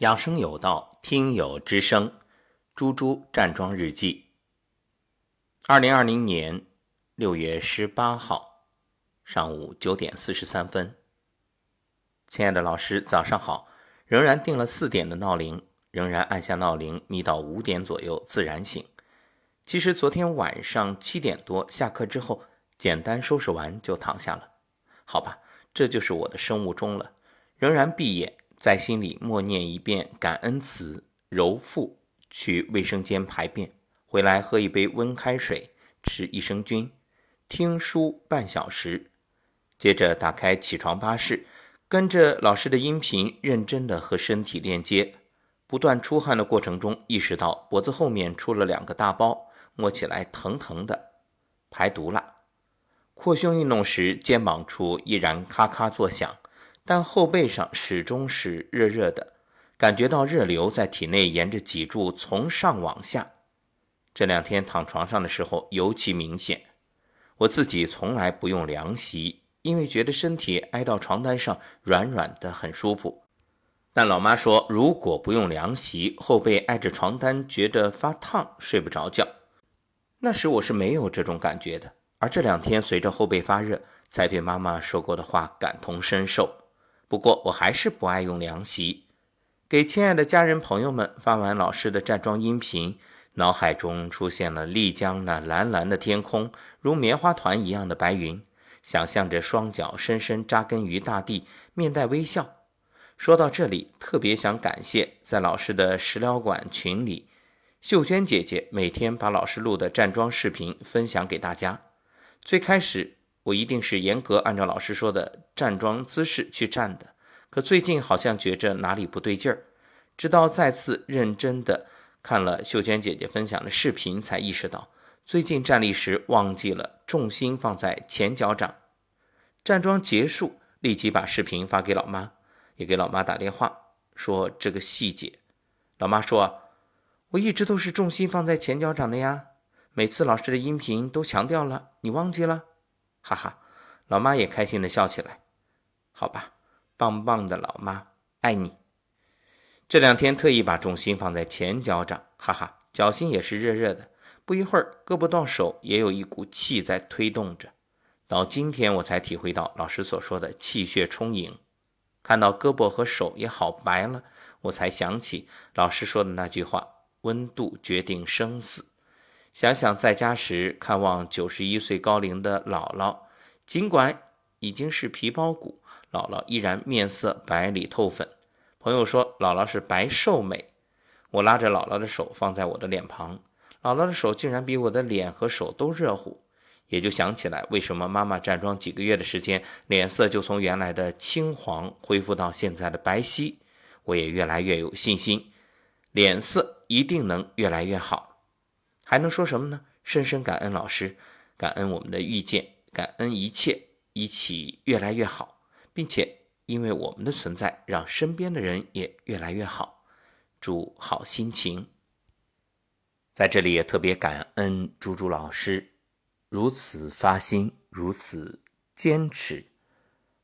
养生有道，听友之声，猪猪站桩日记。二零二零年六月十八号上午九点四十三分，亲爱的老师，早上好。仍然定了四点的闹铃，仍然按下闹铃，眯到五点左右自然醒。其实昨天晚上七点多下课之后，简单收拾完就躺下了。好吧，这就是我的生物钟了。仍然闭眼。在心里默念一遍感恩词，揉腹去卫生间排便，回来喝一杯温开水，吃益生菌，听书半小时，接着打开起床巴士，跟着老师的音频，认真的和身体链接。不断出汗的过程中，意识到脖子后面出了两个大包，摸起来疼疼的，排毒了。扩胸运动时，肩膀处依然咔咔作响。但后背上始终是热热的，感觉到热流在体内沿着脊柱从上往下。这两天躺床上的时候尤其明显。我自己从来不用凉席，因为觉得身体挨到床单上软软的很舒服。但老妈说，如果不用凉席，后背挨着床单觉得发烫，睡不着觉。那时我是没有这种感觉的，而这两天随着后背发热，才对妈妈说过的话感同身受。不过我还是不爱用凉席。给亲爱的家人朋友们发完老师的站桩音频，脑海中出现了丽江那蓝蓝的天空，如棉花团一样的白云，想象着双脚深深扎根于大地，面带微笑。说到这里，特别想感谢在老师的食疗馆群里，秀娟姐姐每天把老师录的站桩视频分享给大家。最开始。我一定是严格按照老师说的站桩姿势去站的，可最近好像觉着哪里不对劲儿，直到再次认真的看了秀娟姐姐分享的视频，才意识到最近站立时忘记了重心放在前脚掌。站桩结束，立即把视频发给老妈，也给老妈打电话说这个细节。老妈说：“我一直都是重心放在前脚掌的呀，每次老师的音频都强调了，你忘记了？”哈哈，老妈也开心的笑起来。好吧，棒棒的老妈，爱你。这两天特意把重心放在前脚掌，哈哈，脚心也是热热的。不一会儿，胳膊到手也有一股气在推动着。到今天我才体会到老师所说的气血充盈。看到胳膊和手也好白了，我才想起老师说的那句话：温度决定生死。想想在家时看望九十一岁高龄的姥姥，尽管已经是皮包骨，姥姥依然面色白里透粉。朋友说姥姥是白瘦美。我拉着姥姥的手放在我的脸庞，姥姥的手竟然比我的脸和手都热乎，也就想起来为什么妈妈站桩几个月的时间，脸色就从原来的青黄恢复到现在的白皙。我也越来越有信心，脸色一定能越来越好。还能说什么呢？深深感恩老师，感恩我们的遇见，感恩一切，一起越来越好，并且因为我们的存在，让身边的人也越来越好。祝好心情。在这里也特别感恩猪猪老师，如此发心，如此坚持，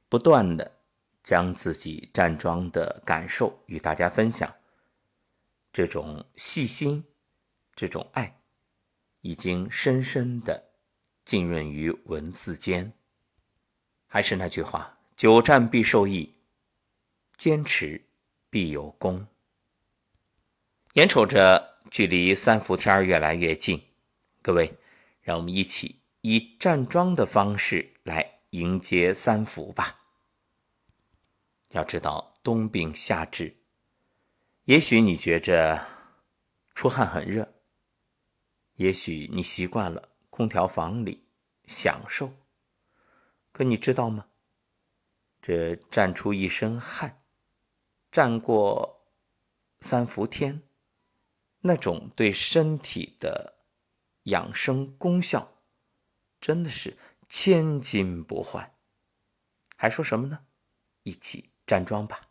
不断的将自己站桩的感受与大家分享，这种细心，这种爱。已经深深的浸润于文字间。还是那句话：久战必受益，坚持必有功。眼瞅着距离三伏天越来越近，各位，让我们一起以站桩的方式来迎接三伏吧。要知道，冬病夏治，也许你觉着出汗很热。也许你习惯了空调房里享受，可你知道吗？这站出一身汗，站过三伏天，那种对身体的养生功效，真的是千金不换。还说什么呢？一起站桩吧。